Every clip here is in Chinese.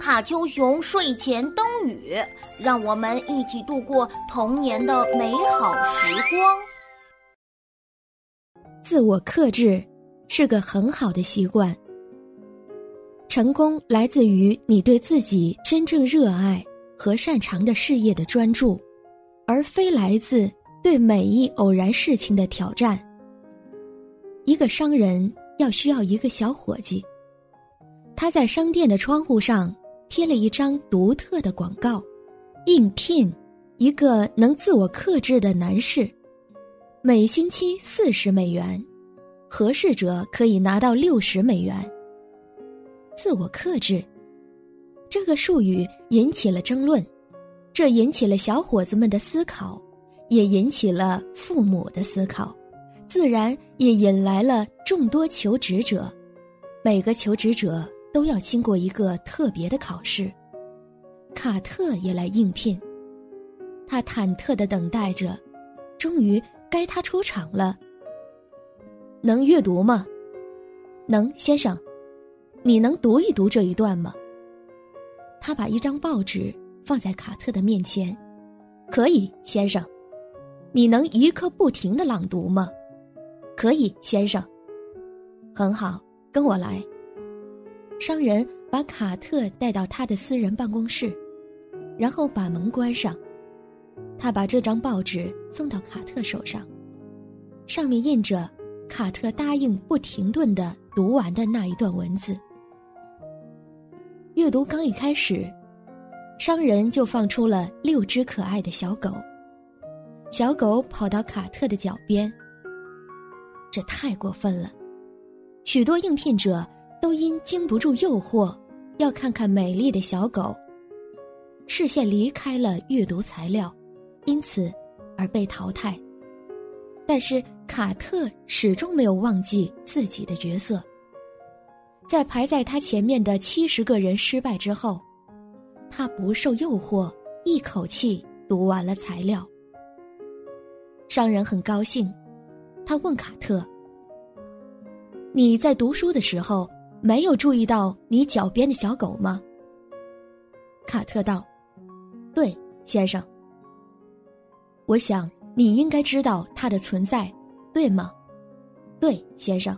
卡丘熊睡前灯语，让我们一起度过童年的美好时光。自我克制是个很好的习惯。成功来自于你对自己真正热爱和擅长的事业的专注，而非来自对每一偶然事情的挑战。一个商人要需要一个小伙计，他在商店的窗户上贴了一张独特的广告，应聘一个能自我克制的男士，每星期四十美元，合适者可以拿到六十美元。自我克制，这个术语引起了争论，这引起了小伙子们的思考，也引起了父母的思考，自然也引来了众多求职者。每个求职者都要经过一个特别的考试。卡特也来应聘，他忐忑的等待着，终于该他出场了。能阅读吗？能，先生。你能读一读这一段吗？他把一张报纸放在卡特的面前。可以，先生。你能一刻不停的朗读吗？可以，先生。很好，跟我来。商人把卡特带到他的私人办公室，然后把门关上。他把这张报纸送到卡特手上，上面印着卡特答应不停顿的读完的那一段文字。阅读刚一开始，商人就放出了六只可爱的小狗。小狗跑到卡特的脚边。这太过分了，许多应聘者都因经不住诱惑，要看看美丽的小狗，视线离开了阅读材料，因此而被淘汰。但是卡特始终没有忘记自己的角色。在排在他前面的七十个人失败之后，他不受诱惑，一口气读完了材料。商人很高兴，他问卡特：“你在读书的时候没有注意到你脚边的小狗吗？”卡特道：“对，先生。我想你应该知道它的存在，对吗？对，先生。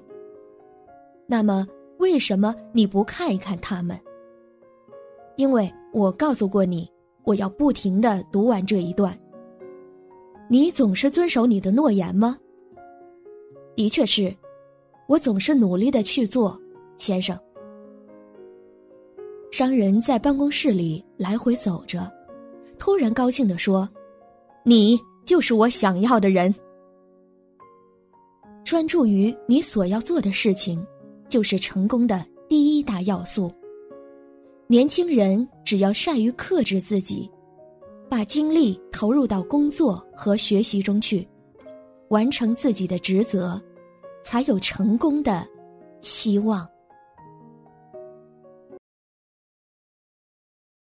那么。”为什么你不看一看他们？因为我告诉过你，我要不停的读完这一段。你总是遵守你的诺言吗？的确是，我总是努力的去做，先生。商人在办公室里来回走着，突然高兴地说：“你就是我想要的人。专注于你所要做的事情。”就是成功的第一大要素。年轻人只要善于克制自己，把精力投入到工作和学习中去，完成自己的职责，才有成功的希望。